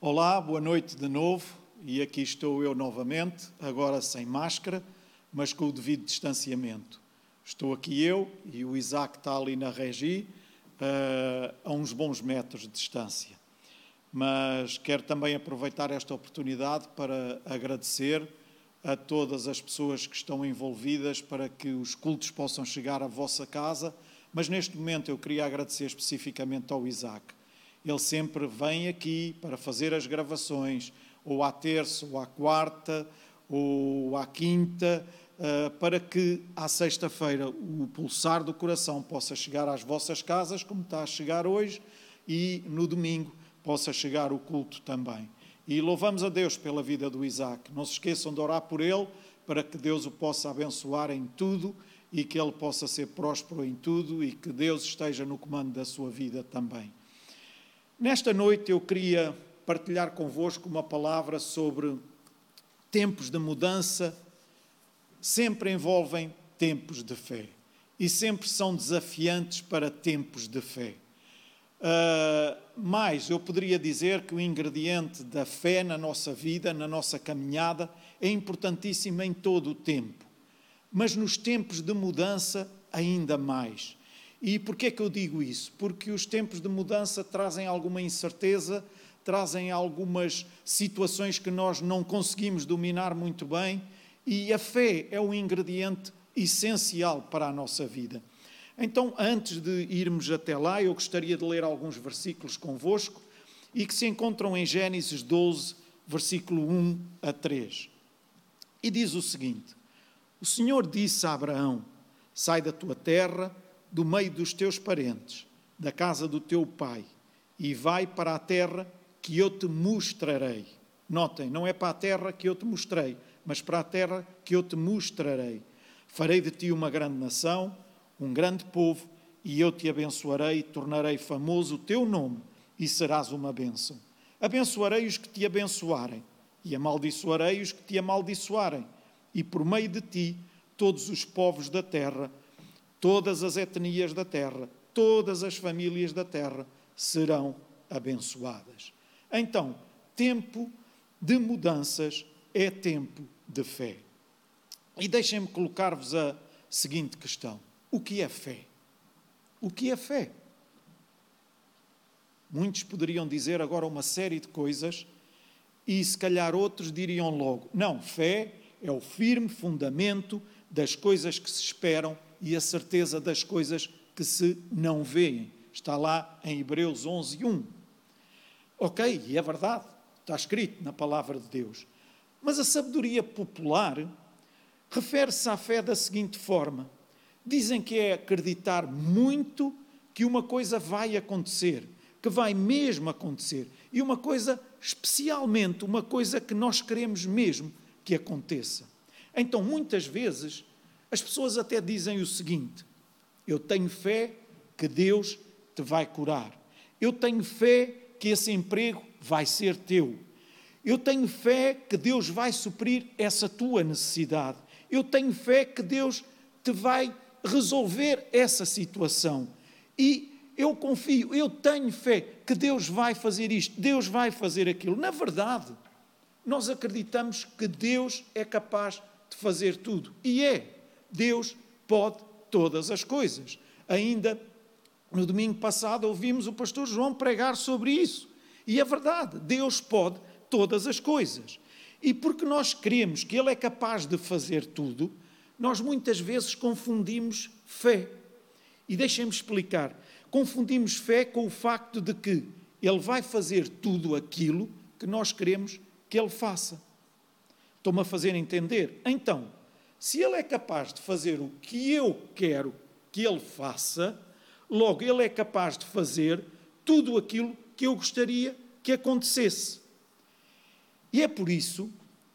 Olá, boa noite de novo. E aqui estou eu novamente, agora sem máscara, mas com o devido distanciamento. Estou aqui eu e o Isaac está ali na regi, uh, a uns bons metros de distância. Mas quero também aproveitar esta oportunidade para agradecer a todas as pessoas que estão envolvidas para que os cultos possam chegar à vossa casa. Mas neste momento eu queria agradecer especificamente ao Isaac. Ele sempre vem aqui para fazer as gravações, ou à terça, ou à quarta, ou à quinta, eh, para que à sexta-feira o pulsar do coração possa chegar às vossas casas, como está a chegar hoje, e no domingo possa chegar o culto também. E louvamos a Deus pela vida do Isaac. Não se esqueçam de orar por ele, para que Deus o possa abençoar em tudo e que ele possa ser próspero em tudo e que Deus esteja no comando da sua vida também. Nesta noite eu queria partilhar convosco uma palavra sobre tempos de mudança, sempre envolvem tempos de fé e sempre são desafiantes para tempos de fé. Uh, mais, eu poderia dizer que o ingrediente da fé na nossa vida, na nossa caminhada, é importantíssimo em todo o tempo. Mas nos tempos de mudança, ainda mais. E é que eu digo isso? Porque os tempos de mudança trazem alguma incerteza, trazem algumas situações que nós não conseguimos dominar muito bem, e a fé é um ingrediente essencial para a nossa vida. Então, antes de irmos até lá, eu gostaria de ler alguns versículos convosco e que se encontram em Gênesis 12, versículo 1 a 3. E diz o seguinte: O Senhor disse a Abraão: Sai da tua terra, do meio dos teus parentes, da casa do teu pai, e vai para a terra que eu te mostrarei. Notem, não é para a terra que eu te mostrei, mas para a terra que eu te mostrarei. Farei de ti uma grande nação um grande povo, e eu te abençoarei, tornarei famoso o teu nome, e serás uma bênção. Abençoarei os que te abençoarem, e amaldiçoarei os que te amaldiçoarem, e por meio de ti todos os povos da terra, todas as etnias da terra, todas as famílias da terra serão abençoadas. Então, tempo de mudanças é tempo de fé. E deixem-me colocar-vos a seguinte questão: o que é fé? O que é fé? Muitos poderiam dizer agora uma série de coisas e se calhar outros diriam logo: não, fé é o firme fundamento das coisas que se esperam e a certeza das coisas que se não veem. Está lá em Hebreus 11, 1. Ok, e é verdade, está escrito na palavra de Deus. Mas a sabedoria popular refere-se à fé da seguinte forma: dizem que é acreditar muito que uma coisa vai acontecer, que vai mesmo acontecer, e uma coisa especialmente, uma coisa que nós queremos mesmo que aconteça. Então, muitas vezes, as pessoas até dizem o seguinte: eu tenho fé que Deus te vai curar. Eu tenho fé que esse emprego vai ser teu. Eu tenho fé que Deus vai suprir essa tua necessidade. Eu tenho fé que Deus te vai resolver essa situação. E eu confio, eu tenho fé que Deus vai fazer isto, Deus vai fazer aquilo. Na verdade, nós acreditamos que Deus é capaz de fazer tudo. E é. Deus pode todas as coisas. Ainda no domingo passado ouvimos o pastor João pregar sobre isso. E é verdade, Deus pode todas as coisas. E porque nós cremos que Ele é capaz de fazer tudo, nós muitas vezes confundimos fé. E deixem-me explicar. Confundimos fé com o facto de que Ele vai fazer tudo aquilo que nós queremos que Ele faça. Estou-me a fazer entender? Então, se Ele é capaz de fazer o que eu quero que Ele faça, logo Ele é capaz de fazer tudo aquilo que eu gostaria que acontecesse. E é por isso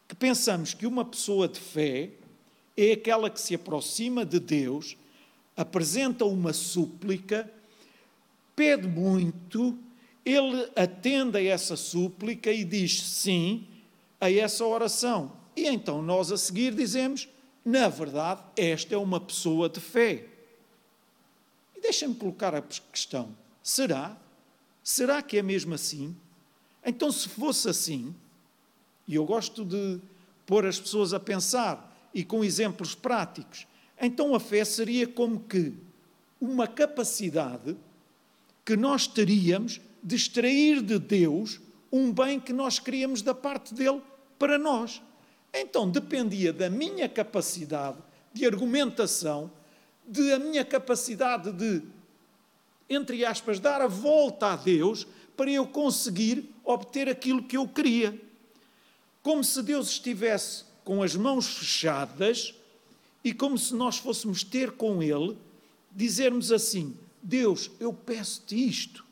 que pensamos que uma pessoa de fé é aquela que se aproxima de Deus, apresenta uma súplica, pede muito, ele atende a essa súplica e diz sim a essa oração. E então nós a seguir dizemos: na verdade, esta é uma pessoa de fé. E deixa-me colocar a questão: será? Será que é mesmo assim? Então, se fosse assim, e eu gosto de pôr as pessoas a pensar e com exemplos práticos, então a fé seria como que uma capacidade que nós teríamos de extrair de Deus um bem que nós queríamos da parte dele para nós. Então dependia da minha capacidade de argumentação, da minha capacidade de, entre aspas, dar a volta a Deus para eu conseguir obter aquilo que eu queria. Como se Deus estivesse com as mãos fechadas e como se nós fôssemos ter com Ele, dizermos assim: Deus, eu peço-te isto,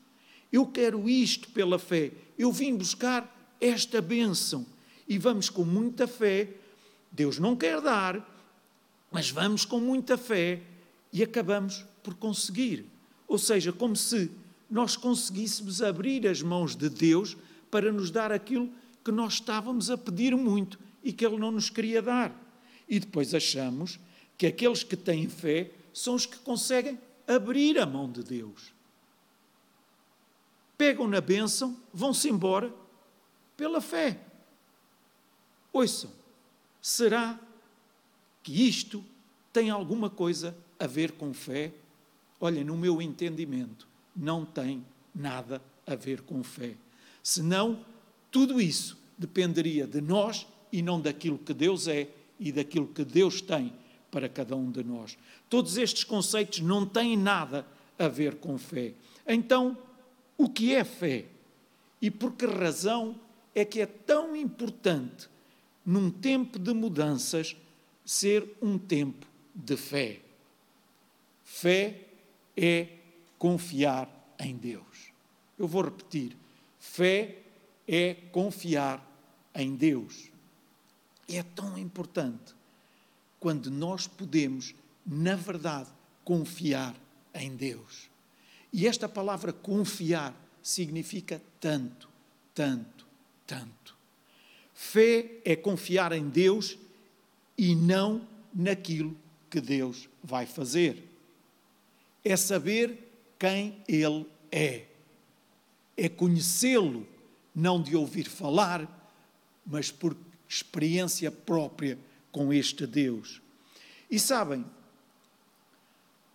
eu quero isto pela fé, eu vim buscar esta bênção. E vamos com muita fé, Deus não quer dar, mas vamos com muita fé e acabamos por conseguir. Ou seja, como se nós conseguíssemos abrir as mãos de Deus para nos dar aquilo que nós estávamos a pedir muito e que Ele não nos queria dar. E depois achamos que aqueles que têm fé são os que conseguem abrir a mão de Deus. Pegam na bênção, vão-se embora pela fé. Ouçam, será que isto tem alguma coisa a ver com fé? Olha, no meu entendimento, não tem nada a ver com fé. Senão, tudo isso dependeria de nós e não daquilo que Deus é e daquilo que Deus tem para cada um de nós. Todos estes conceitos não têm nada a ver com fé. Então, o que é fé? E por que razão é que é tão importante, num tempo de mudanças, ser um tempo de fé? Fé é confiar em Deus. Eu vou repetir: fé é confiar em Deus. É tão importante quando nós podemos, na verdade, confiar em Deus. E esta palavra confiar significa tanto, tanto, tanto. Fé é confiar em Deus e não naquilo que Deus vai fazer. É saber quem Ele é. É conhecê-lo, não de ouvir falar, mas por experiência própria com este Deus. E sabem,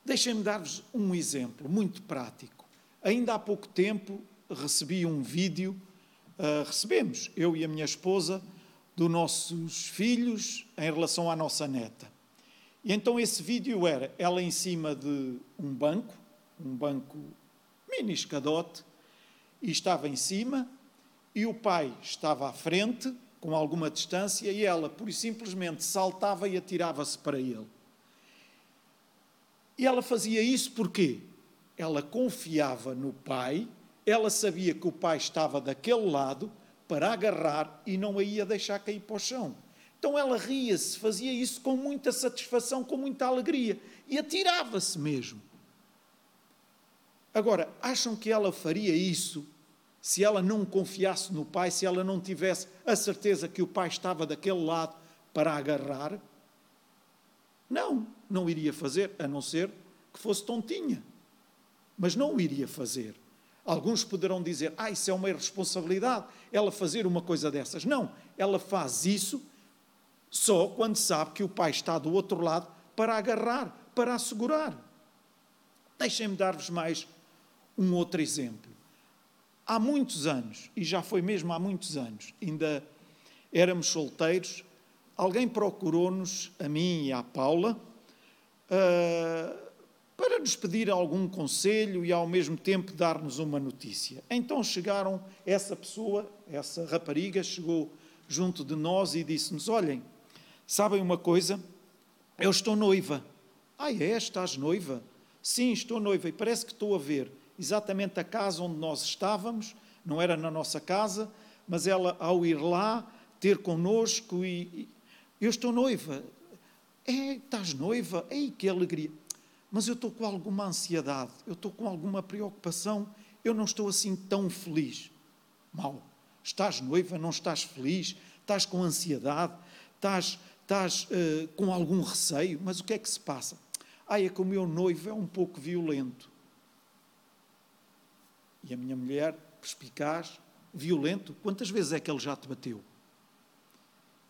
deixem-me dar-vos um exemplo muito prático. Ainda há pouco tempo recebi um vídeo, uh, recebemos, eu e a minha esposa, dos nossos filhos em relação à nossa neta. E então esse vídeo era ela em cima de um banco, um banco mini escadote, e estava em cima, e o pai estava à frente, com alguma distância e ela, por simplesmente, saltava e atirava-se para ele. E ela fazia isso porque ela confiava no pai, ela sabia que o pai estava daquele lado para agarrar e não a ia deixar cair para o chão. Então ela ria-se, fazia isso com muita satisfação, com muita alegria e atirava-se mesmo. Agora, acham que ela faria isso se ela não confiasse no pai, se ela não tivesse a certeza que o pai estava daquele lado para agarrar, não, não iria fazer, a não ser que fosse tontinha. Mas não o iria fazer. Alguns poderão dizer: ah, isso é uma irresponsabilidade, ela fazer uma coisa dessas. Não, ela faz isso só quando sabe que o pai está do outro lado para agarrar, para assegurar. Deixem-me dar-vos mais um outro exemplo há muitos anos, e já foi mesmo há muitos anos, ainda éramos solteiros, alguém procurou-nos, a mim e à Paula, uh, para nos pedir algum conselho e ao mesmo tempo dar-nos uma notícia. Então chegaram, essa pessoa, essa rapariga, chegou junto de nós e disse-nos: Olhem, sabem uma coisa? Eu estou noiva. Ah, é? Estás noiva? Sim, estou noiva e parece que estou a ver exatamente a casa onde nós estávamos, não era na nossa casa, mas ela, ao ir lá, ter connosco e, e eu estou noiva. É, estás noiva? Ei, que alegria! Mas eu estou com alguma ansiedade, eu estou com alguma preocupação, eu não estou assim tão feliz. Mal. Estás noiva, não estás feliz, estás com ansiedade, estás, estás uh, com algum receio, mas o que é que se passa? Ah, é que o meu noivo é um pouco violento. E a minha mulher, perspicaz, violento? Quantas vezes é que ele já te bateu?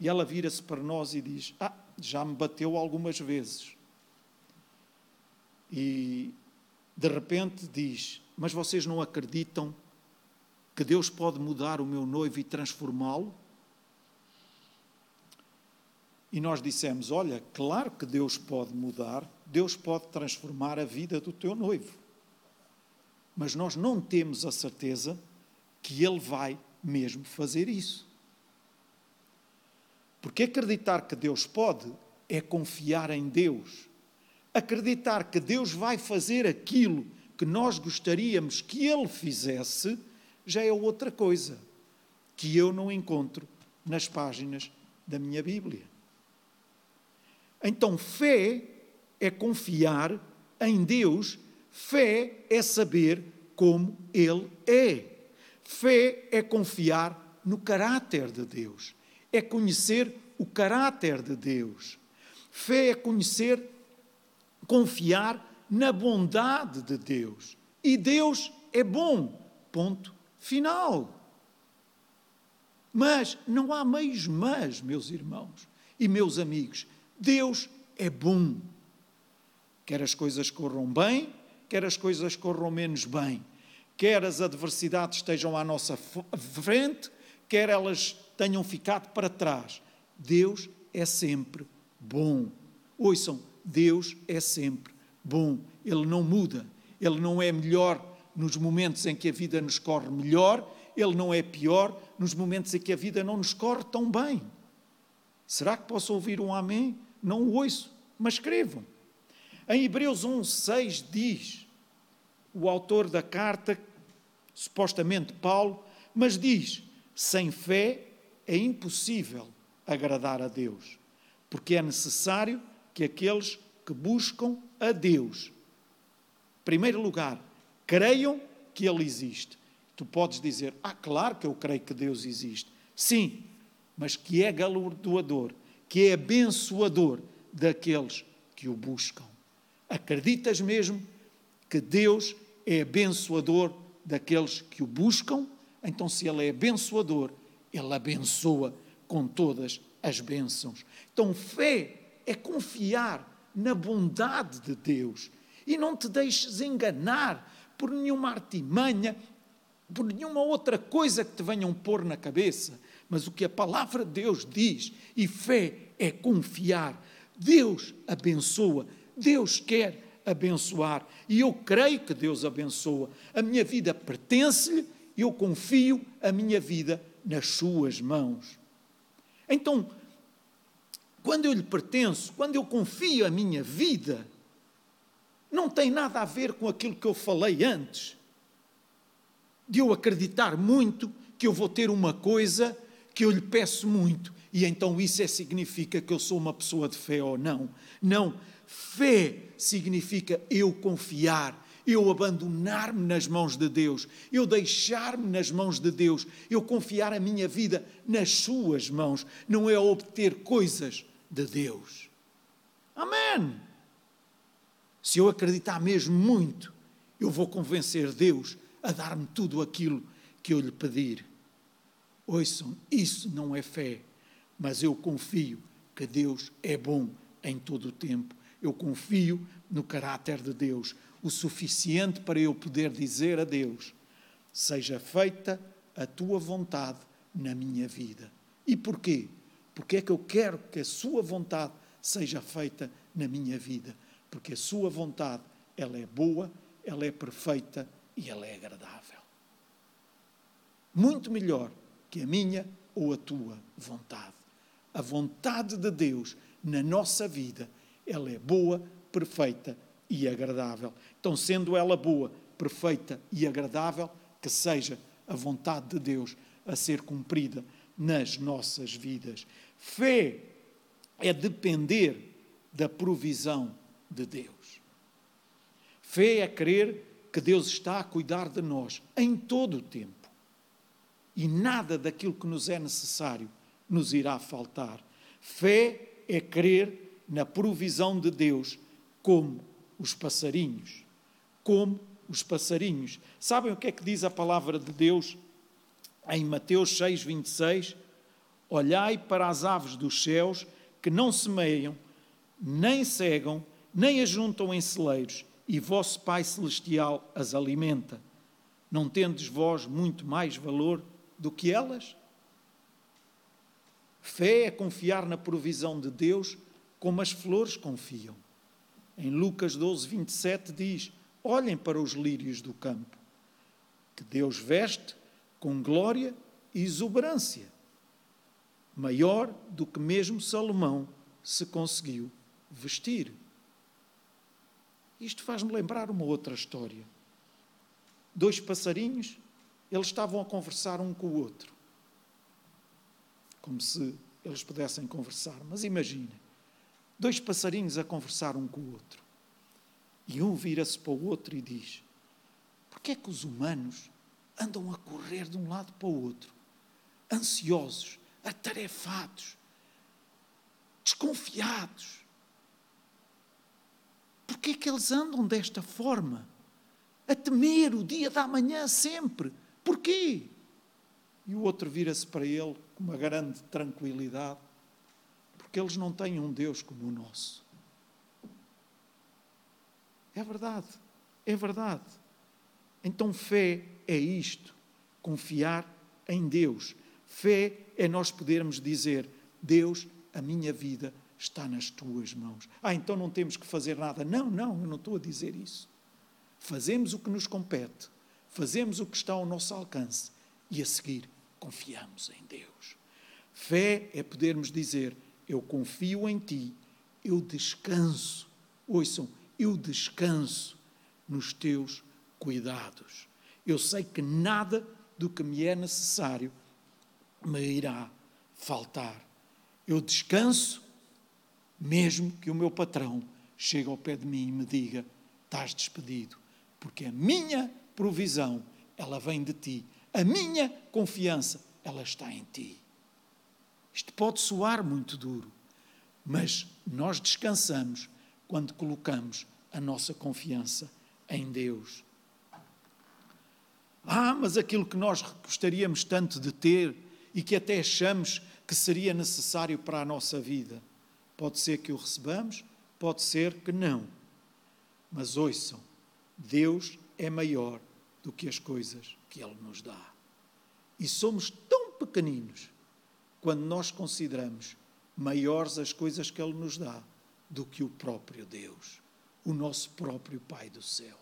E ela vira-se para nós e diz: Ah, já me bateu algumas vezes. E de repente diz: Mas vocês não acreditam que Deus pode mudar o meu noivo e transformá-lo? E nós dissemos: Olha, claro que Deus pode mudar, Deus pode transformar a vida do teu noivo. Mas nós não temos a certeza que Ele vai mesmo fazer isso. Porque acreditar que Deus pode é confiar em Deus. Acreditar que Deus vai fazer aquilo que nós gostaríamos que Ele fizesse já é outra coisa que eu não encontro nas páginas da minha Bíblia. Então, fé é confiar em Deus, fé é saber como Ele é. Fé é confiar no caráter de Deus, é conhecer o caráter de Deus. Fé é conhecer, confiar na bondade de Deus. E Deus é bom. Ponto final. Mas não há meios mas, meus irmãos e meus amigos. Deus é bom. Quer as coisas corram bem, quer as coisas corram menos bem. Quer as adversidades estejam à nossa frente, quer elas tenham ficado para trás. Deus é sempre bom. Ouçam, Deus é sempre bom. Ele não muda. Ele não é melhor nos momentos em que a vida nos corre melhor, ele não é pior nos momentos em que a vida não nos corre tão bem. Será que posso ouvir um amém? Não o ouço, mas escrevam. Em Hebreus 1,6 diz, o autor da carta, supostamente Paulo, mas diz: sem fé é impossível agradar a Deus, porque é necessário que aqueles que buscam a Deus, em primeiro lugar, creiam que Ele existe. Tu podes dizer, ah, claro que eu creio que Deus existe. Sim, mas que é galardoador, que é abençoador daqueles que o buscam. Acreditas mesmo que Deus é abençoador daqueles que o buscam? Então, se Ele é abençoador, Ele abençoa com todas as bênçãos. Então, fé é confiar na bondade de Deus e não te deixes enganar por nenhuma artimanha, por nenhuma outra coisa que te venham pôr na cabeça. Mas o que a palavra de Deus diz, e fé é confiar. Deus abençoa, Deus quer abençoar. E eu creio que Deus abençoa. A minha vida pertence-lhe, eu confio a minha vida nas suas mãos. Então, quando eu lhe pertenço, quando eu confio a minha vida, não tem nada a ver com aquilo que eu falei antes. De eu acreditar muito que eu vou ter uma coisa que eu lhe peço muito e então isso é, significa que eu sou uma pessoa de fé ou não. Não. Fé significa eu confiar, eu abandonar-me nas mãos de Deus, eu deixar-me nas mãos de Deus, eu confiar a minha vida nas Suas mãos, não é obter coisas de Deus. Amém. Se eu acreditar mesmo muito, eu vou convencer Deus a dar-me tudo aquilo que eu lhe pedir. Ouçam, isso não é fé, mas eu confio que Deus é bom em todo o tempo. Eu confio no caráter de Deus, o suficiente para eu poder dizer a Deus: seja feita a tua vontade na minha vida. E porquê? Porque é que eu quero que a sua vontade seja feita na minha vida porque a sua vontade, ela é boa, ela é perfeita e ela é agradável. Muito melhor que a minha ou a tua vontade. A vontade de Deus na nossa vida, ela é boa, perfeita e agradável. Então, sendo ela boa, perfeita e agradável, que seja a vontade de Deus a ser cumprida nas nossas vidas. Fé é depender da provisão de Deus. Fé é crer que Deus está a cuidar de nós em todo o tempo. E nada daquilo que nos é necessário nos irá faltar. Fé é crer na provisão de Deus como os passarinhos. Como os passarinhos. Sabem o que é que diz a palavra de Deus em Mateus 6, 26, olhai para as aves dos céus que não semeiam, nem cegam, nem ajuntam em celeiros, e vosso Pai Celestial as alimenta. Não tendes vós muito mais valor do que elas? Fé é confiar na provisão de Deus como as flores confiam. Em Lucas 12, 27 diz: Olhem para os lírios do campo, que Deus veste com glória e exuberância, maior do que mesmo Salomão se conseguiu vestir. Isto faz-me lembrar uma outra história. Dois passarinhos, eles estavam a conversar um com o outro. Como se eles pudessem conversar. Mas imagina, dois passarinhos a conversar um com o outro. E um vira-se para o outro e diz: Porquê é que os humanos andam a correr de um lado para o outro, ansiosos, atarefados, desconfiados? Porquê é que eles andam desta forma? A temer o dia da manhã sempre. Porquê? E o outro vira-se para ele com uma grande tranquilidade, porque eles não têm um Deus como o nosso. É verdade, é verdade. Então, fé é isto: confiar em Deus. Fé é nós podermos dizer: Deus, a minha vida está nas tuas mãos. Ah, então não temos que fazer nada. Não, não, eu não estou a dizer isso. Fazemos o que nos compete, fazemos o que está ao nosso alcance e a seguir confiamos em Deus. Fé é podermos dizer: Eu confio em ti, eu descanso. Ouçam, eu descanso nos teus cuidados. Eu sei que nada do que me é necessário me irá faltar. Eu descanso, mesmo que o meu patrão chegue ao pé de mim e me diga: estás despedido, porque a minha provisão, ela vem de ti. A minha confiança, ela está em ti. Isto pode soar muito duro, mas nós descansamos quando colocamos a nossa confiança em Deus. Ah, mas aquilo que nós gostaríamos tanto de ter e que até achamos que seria necessário para a nossa vida, pode ser que o recebamos, pode ser que não. Mas ouçam, Deus é maior do que as coisas que Ele nos dá. E somos tão pequeninos quando nós consideramos maiores as coisas que Ele nos dá do que o próprio Deus, o nosso próprio Pai do céu.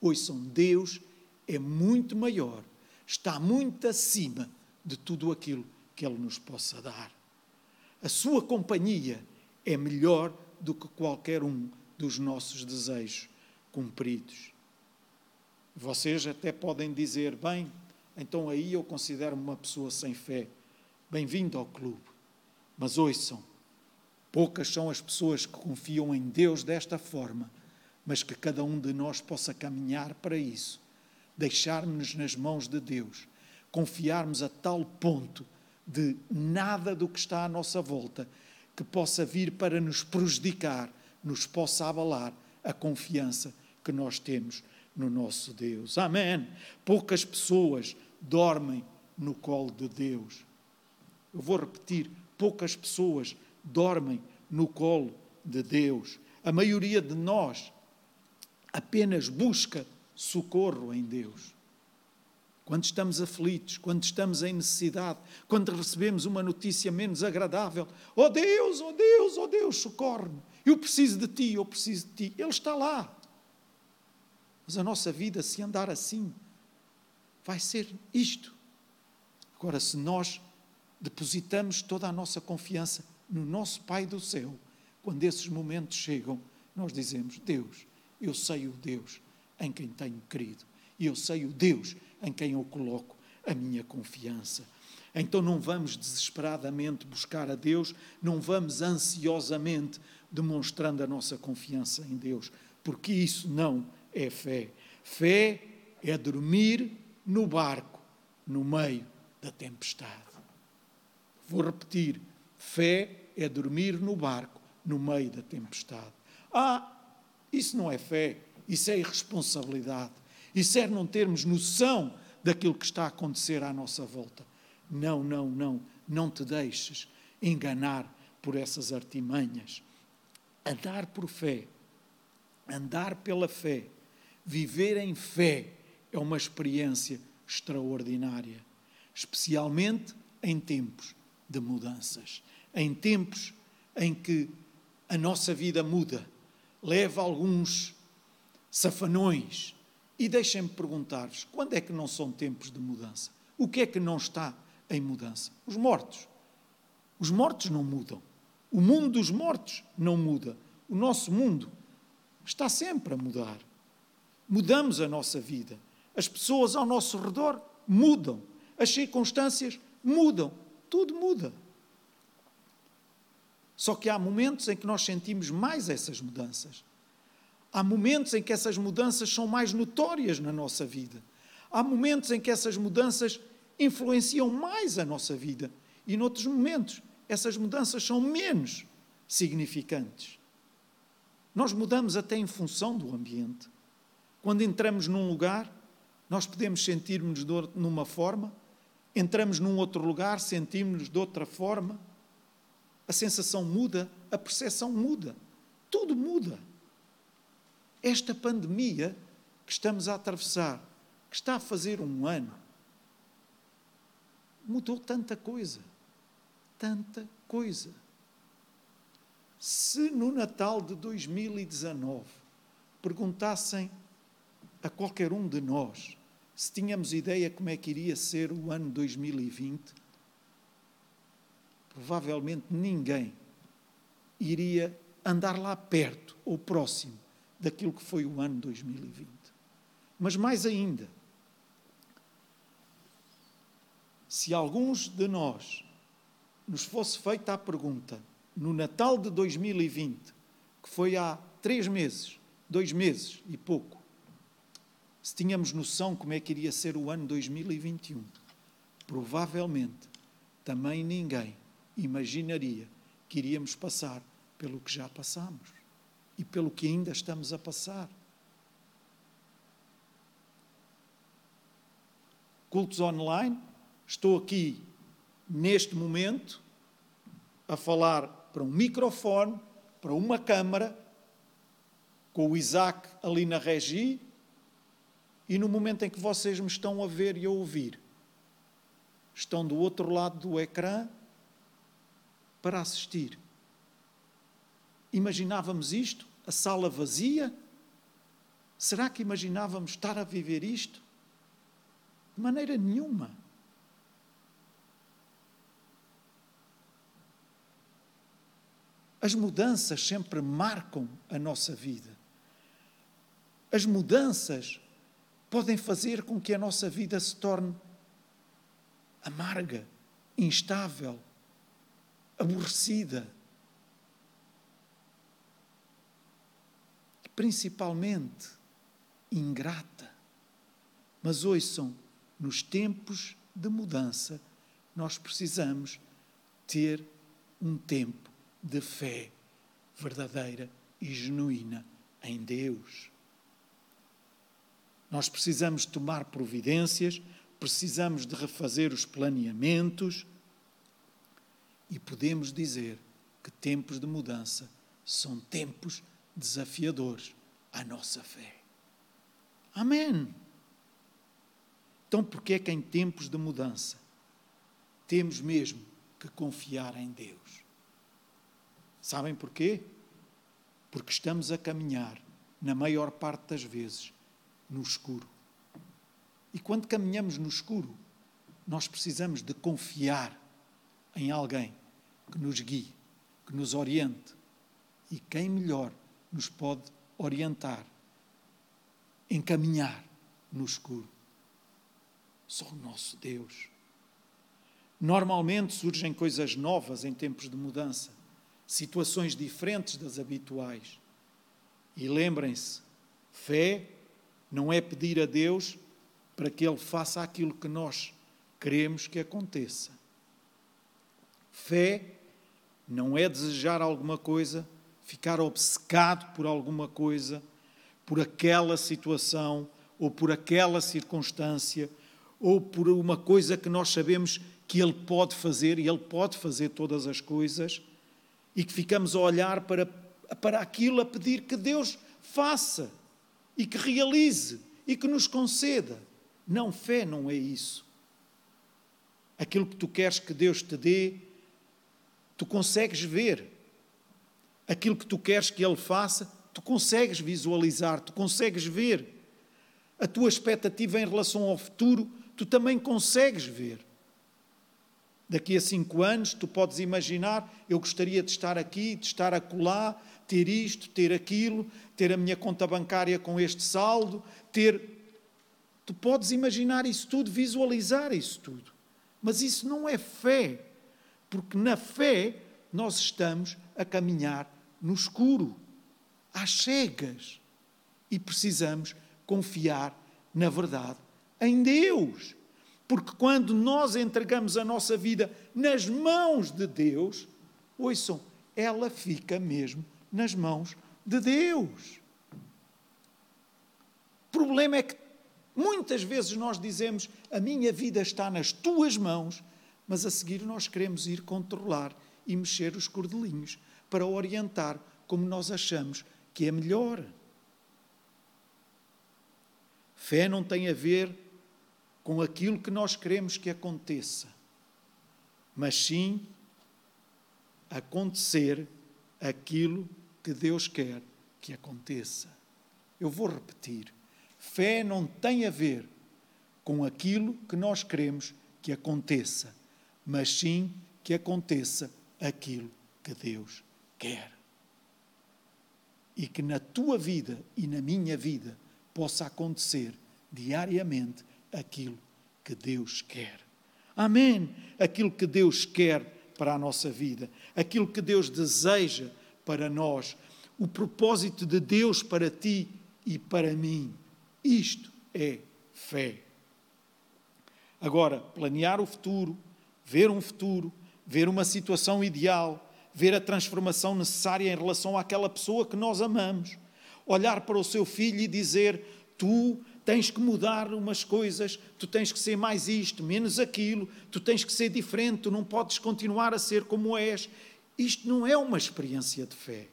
Ouçam, Deus é muito maior, está muito acima de tudo aquilo que Ele nos possa dar. A Sua companhia é melhor do que qualquer um dos nossos desejos cumpridos. Vocês até podem dizer, bem, então aí eu considero-me uma pessoa sem fé. Bem-vindo ao clube. Mas ouçam, poucas são as pessoas que confiam em Deus desta forma, mas que cada um de nós possa caminhar para isso, deixarmos-nos nas mãos de Deus, confiarmos a tal ponto de nada do que está à nossa volta que possa vir para nos prejudicar, nos possa abalar a confiança que nós temos no nosso Deus. Amém. Poucas pessoas dormem no colo de Deus. Eu vou repetir: poucas pessoas dormem no colo de Deus. A maioria de nós apenas busca socorro em Deus. Quando estamos aflitos, quando estamos em necessidade, quando recebemos uma notícia menos agradável, oh Deus, oh Deus, oh Deus, socorre-me. Eu preciso de ti, eu preciso de ti. Ele está lá. Mas a nossa vida, se andar assim, vai ser isto. Agora, se nós depositamos toda a nossa confiança no nosso Pai do céu, quando esses momentos chegam, nós dizemos: Deus, eu sei o Deus em quem tenho querido, e eu sei o Deus em quem eu coloco a minha confiança. Então não vamos desesperadamente buscar a Deus, não vamos ansiosamente demonstrando a nossa confiança em Deus, porque isso não é fé. Fé é dormir no barco no meio da tempestade. Vou repetir: fé é dormir no barco no meio da tempestade. Ah, isso não é fé, isso é irresponsabilidade. Isso é não termos noção daquilo que está a acontecer à nossa volta. Não, não, não, não te deixes enganar por essas artimanhas. Andar por fé, andar pela fé, viver em fé é uma experiência extraordinária, especialmente em tempos de mudanças, em tempos em que a nossa vida muda, leva alguns safanões. E deixem-me perguntar-vos: quando é que não são tempos de mudança? O que é que não está em mudança? Os mortos. Os mortos não mudam. O mundo dos mortos não muda. O nosso mundo está sempre a mudar. Mudamos a nossa vida. As pessoas ao nosso redor mudam. As circunstâncias mudam. Tudo muda. Só que há momentos em que nós sentimos mais essas mudanças. Há momentos em que essas mudanças são mais notórias na nossa vida. Há momentos em que essas mudanças influenciam mais a nossa vida. E noutros momentos, essas mudanças são menos significantes. Nós mudamos até em função do ambiente. Quando entramos num lugar, nós podemos sentir-nos numa forma, entramos num outro lugar, sentimos-nos de outra forma a sensação muda, a percepção muda, tudo muda. Esta pandemia que estamos a atravessar, que está a fazer um ano, mudou tanta coisa, tanta coisa. Se no Natal de 2019 perguntassem a qualquer um de nós se tínhamos ideia como é que iria ser o ano 2020, provavelmente ninguém iria andar lá perto ou próximo daquilo que foi o ano 2020. Mas mais ainda, se alguns de nós nos fosse feita a pergunta no Natal de 2020, que foi há três meses, dois meses e pouco, se tínhamos noção como é que iria ser o ano 2021, provavelmente também ninguém imaginaria que iríamos passar pelo que já passamos e pelo que ainda estamos a passar. Cultos online, estou aqui neste momento a falar para um microfone, para uma câmara, com o Isaac ali na regi, e no momento em que vocês me estão a ver e a ouvir, estão do outro lado do ecrã para assistir. Imaginávamos isto? A sala vazia? Será que imaginávamos estar a viver isto? De maneira nenhuma. As mudanças sempre marcam a nossa vida. As mudanças podem fazer com que a nossa vida se torne amarga, instável, aborrecida. Principalmente ingrata. Mas ouçam, nos tempos de mudança, nós precisamos ter um tempo de fé verdadeira e genuína em Deus. Nós precisamos tomar providências, precisamos de refazer os planeamentos e podemos dizer que tempos de mudança são tempos desafiadores à nossa fé. Amém. Então, porque é que em tempos de mudança temos mesmo que confiar em Deus? Sabem porquê? Porque estamos a caminhar, na maior parte das vezes, no escuro. E quando caminhamos no escuro, nós precisamos de confiar em alguém que nos guie, que nos oriente. E quem melhor nos pode orientar, encaminhar no escuro? Só o nosso Deus. Normalmente surgem coisas novas em tempos de mudança, situações diferentes das habituais. E lembrem-se, fé não é pedir a Deus para que Ele faça aquilo que nós queremos que aconteça. Fé não é desejar alguma coisa, ficar obcecado por alguma coisa, por aquela situação ou por aquela circunstância ou por uma coisa que nós sabemos que Ele pode fazer, e Ele pode fazer todas as coisas, e que ficamos a olhar para, para aquilo, a pedir que Deus faça e que realize e que nos conceda. Não, fé não é isso. Aquilo que tu queres que Deus te dê, tu consegues ver. Aquilo que tu queres que Ele faça, tu consegues visualizar, tu consegues ver. A tua expectativa em relação ao futuro, tu também consegues ver. Daqui a cinco anos, tu podes imaginar: eu gostaria de estar aqui, de estar acolá, ter isto, ter aquilo, ter a minha conta bancária com este saldo, ter. Tu podes imaginar isso tudo, visualizar isso tudo. Mas isso não é fé, porque na fé nós estamos a caminhar no escuro, às cegas, e precisamos confiar na verdade em Deus. Porque quando nós entregamos a nossa vida nas mãos de Deus, ouçam, ela fica mesmo nas mãos de Deus. O problema é que muitas vezes nós dizemos: A minha vida está nas tuas mãos, mas a seguir nós queremos ir controlar e mexer os cordelinhos para orientar como nós achamos que é melhor. Fé não tem a ver com aquilo que nós queremos que aconteça, mas sim acontecer aquilo que Deus quer que aconteça. Eu vou repetir: fé não tem a ver com aquilo que nós queremos que aconteça, mas sim que aconteça aquilo que Deus quer. E que na tua vida e na minha vida possa acontecer diariamente aquilo que Deus quer. Amém. Aquilo que Deus quer para a nossa vida, aquilo que Deus deseja para nós, o propósito de Deus para ti e para mim. Isto é fé. Agora, planear o futuro, ver um futuro, ver uma situação ideal, ver a transformação necessária em relação àquela pessoa que nós amamos, olhar para o seu filho e dizer: Tu tens que mudar umas coisas, tu tens que ser mais isto, menos aquilo, tu tens que ser diferente, tu não podes continuar a ser como és. Isto não é uma experiência de fé.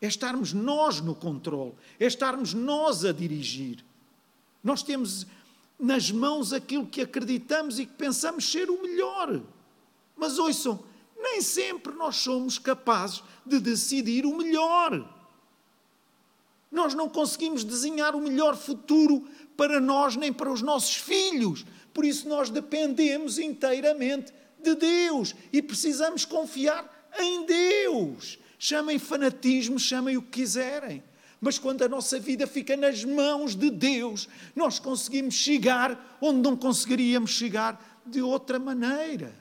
É estarmos nós no controle, é estarmos nós a dirigir. Nós temos nas mãos aquilo que acreditamos e que pensamos ser o melhor. Mas ouçam, nem sempre nós somos capazes de decidir o melhor. Nós não conseguimos desenhar o melhor futuro para nós nem para os nossos filhos. Por isso nós dependemos inteiramente de Deus e precisamos confiar em Deus. Chamem fanatismo, chamem o que quiserem. Mas quando a nossa vida fica nas mãos de Deus, nós conseguimos chegar onde não conseguiríamos chegar de outra maneira.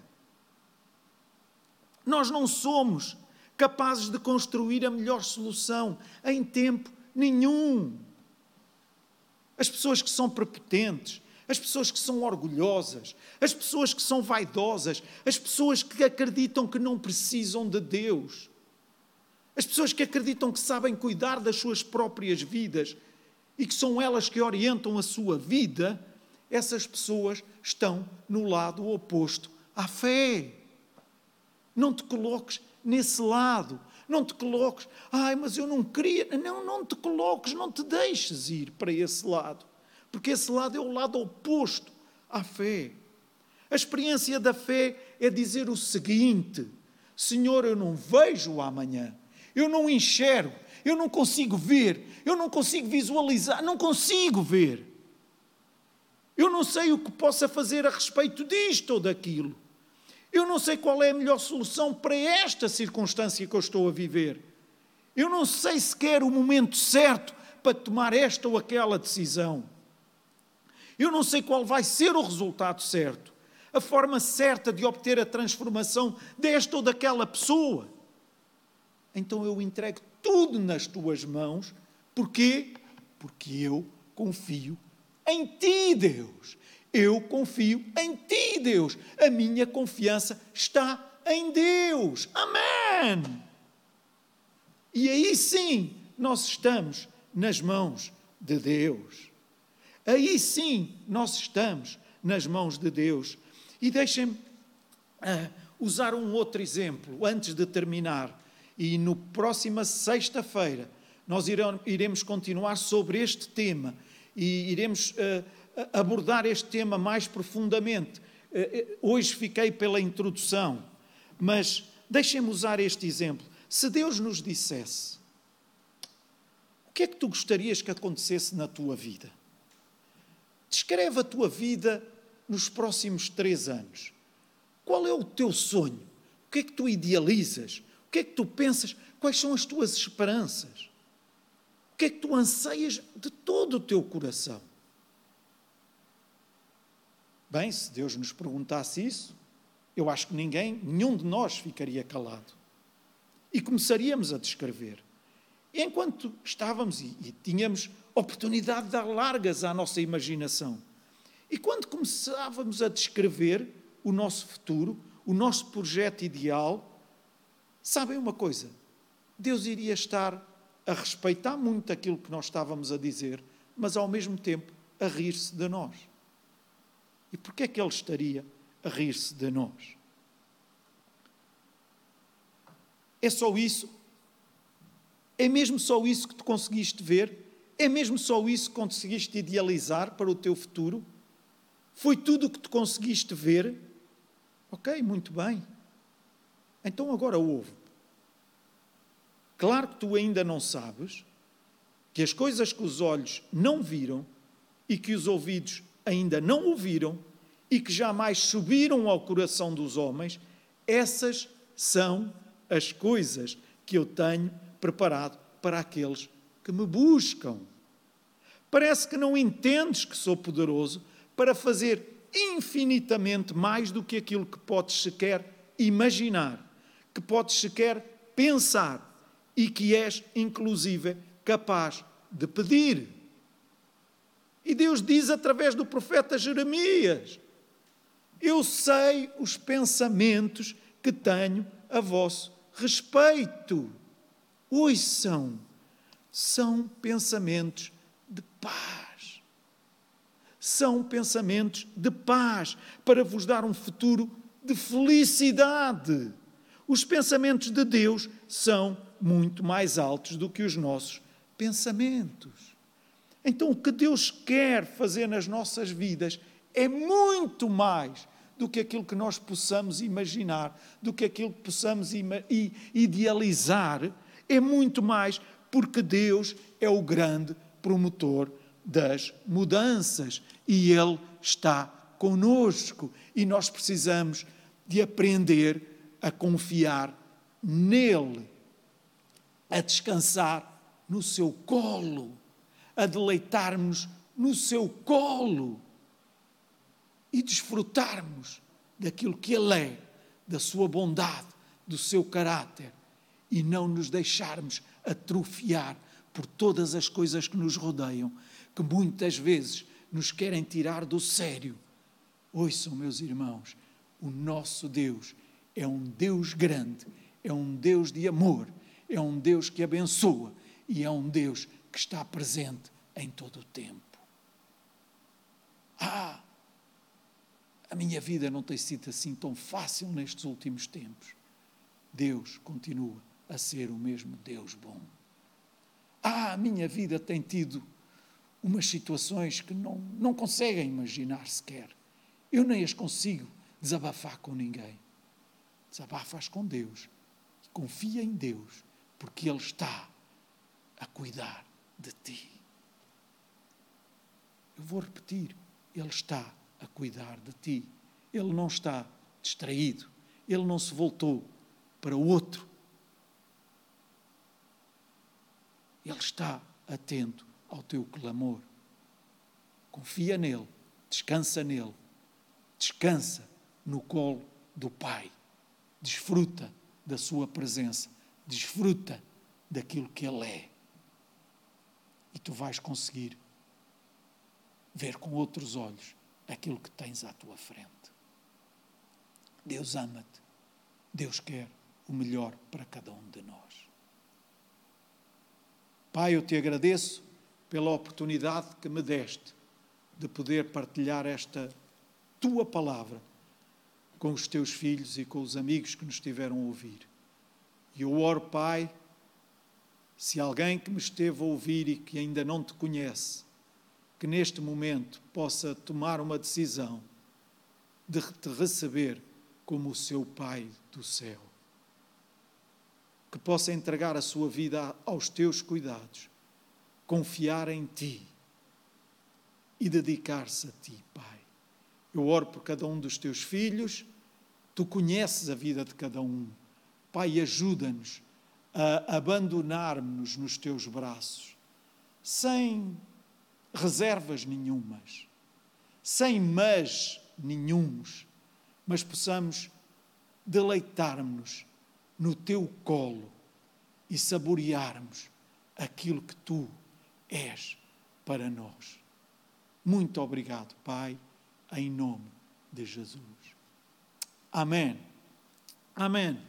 Nós não somos capazes de construir a melhor solução em tempo nenhum. As pessoas que são prepotentes, as pessoas que são orgulhosas, as pessoas que são vaidosas, as pessoas que acreditam que não precisam de Deus, as pessoas que acreditam que sabem cuidar das suas próprias vidas e que são elas que orientam a sua vida, essas pessoas estão no lado oposto à fé. Não te coloques nesse lado. Não te coloques, ai, mas eu não queria. Não, não te coloques, não te deixes ir para esse lado. Porque esse lado é o lado oposto à fé. A experiência da fé é dizer o seguinte: Senhor, eu não vejo o amanhã, eu não enxergo, eu não consigo ver, eu não consigo visualizar, não consigo ver. Eu não sei o que possa fazer a respeito disto ou daquilo. Eu não sei qual é a melhor solução para esta circunstância que eu estou a viver. Eu não sei sequer o momento certo para tomar esta ou aquela decisão. Eu não sei qual vai ser o resultado certo, a forma certa de obter a transformação desta ou daquela pessoa. Então eu entrego tudo nas tuas mãos. Porquê? Porque eu confio em ti, Deus. Eu confio em ti, Deus. A minha confiança está em Deus. Amém. E aí sim, nós estamos nas mãos de Deus. Aí sim nós estamos nas mãos de Deus. E deixem-me uh, usar um outro exemplo antes de terminar. E no próxima sexta-feira nós iremos continuar sobre este tema e iremos uh, abordar este tema mais profundamente. Uh, hoje fiquei pela introdução, mas deixem-me usar este exemplo. Se Deus nos dissesse, o que é que tu gostarias que acontecesse na tua vida? Descreve a tua vida nos próximos três anos. Qual é o teu sonho? O que é que tu idealizas? O que é que tu pensas? Quais são as tuas esperanças? O que é que tu anseias de todo o teu coração? Bem, se Deus nos perguntasse isso, eu acho que ninguém, nenhum de nós ficaria calado. E começaríamos a descrever. Enquanto estávamos e, e tínhamos oportunidade de dar largas à nossa imaginação, e quando começávamos a descrever o nosso futuro, o nosso projeto ideal, sabem uma coisa? Deus iria estar a respeitar muito aquilo que nós estávamos a dizer, mas ao mesmo tempo a rir-se de nós. E porquê é que Ele estaria a rir-se de nós? É só isso? É mesmo só isso que tu conseguiste ver? É mesmo só isso que conseguiste idealizar para o teu futuro? Foi tudo o que tu conseguiste ver? Ok, muito bem. Então agora ouve. Claro que tu ainda não sabes que as coisas que os olhos não viram e que os ouvidos ainda não ouviram e que jamais subiram ao coração dos homens, essas são as coisas que eu tenho preparado para aqueles que me buscam. Parece que não entendes que sou poderoso para fazer infinitamente mais do que aquilo que podes sequer imaginar, que podes sequer pensar e que és, inclusive, capaz de pedir. E Deus diz através do profeta Jeremias: Eu sei os pensamentos que tenho a vosso respeito. Ouçam, são pensamentos de paz são pensamentos de paz, para vos dar um futuro de felicidade. Os pensamentos de Deus são muito mais altos do que os nossos pensamentos. Então, o que Deus quer fazer nas nossas vidas é muito mais do que aquilo que nós possamos imaginar, do que aquilo que possamos idealizar, é muito mais, porque Deus é o grande promotor das mudanças e Ele está conosco. E nós precisamos de aprender a confiar nele, a descansar no seu colo, a deleitarmos no seu colo e desfrutarmos daquilo que Ele é, da sua bondade, do seu caráter e não nos deixarmos atrofiar por todas as coisas que nos rodeiam que muitas vezes nos querem tirar do sério. Ouçam, meus irmãos, o nosso Deus é um Deus grande, é um Deus de amor, é um Deus que abençoa e é um Deus que está presente em todo o tempo. Ah, a minha vida não tem sido assim tão fácil nestes últimos tempos. Deus continua a ser o mesmo Deus bom. Ah, a minha vida tem tido umas situações que não, não conseguem imaginar sequer. Eu nem as consigo desabafar com ninguém. Desabafas com Deus. Confia em Deus, porque Ele está a cuidar de ti. Eu vou repetir: Ele está a cuidar de ti. Ele não está distraído. Ele não se voltou para o outro. Ele está atento ao teu clamor. Confia nele, descansa nele, descansa no colo do Pai. Desfruta da sua presença, desfruta daquilo que Ele é. E tu vais conseguir ver com outros olhos aquilo que tens à tua frente. Deus ama-te, Deus quer o melhor para cada um de nós. Pai, eu te agradeço pela oportunidade que me deste de poder partilhar esta tua palavra com os teus filhos e com os amigos que nos estiveram a ouvir. E eu oro, Pai, se alguém que me esteve a ouvir e que ainda não te conhece, que neste momento possa tomar uma decisão de te receber como o seu Pai do céu. Que possa entregar a sua vida aos teus cuidados, confiar em Ti e dedicar-se a Ti, Pai. Eu oro por cada um dos teus filhos, Tu conheces a vida de cada um. Pai, ajuda-nos a abandonar-nos nos Teus braços, sem reservas nenhumas, sem mas nenhums, mas possamos deleitar-nos no teu colo e saborearmos aquilo que tu és para nós. Muito obrigado, Pai, em nome de Jesus. Amém. Amém.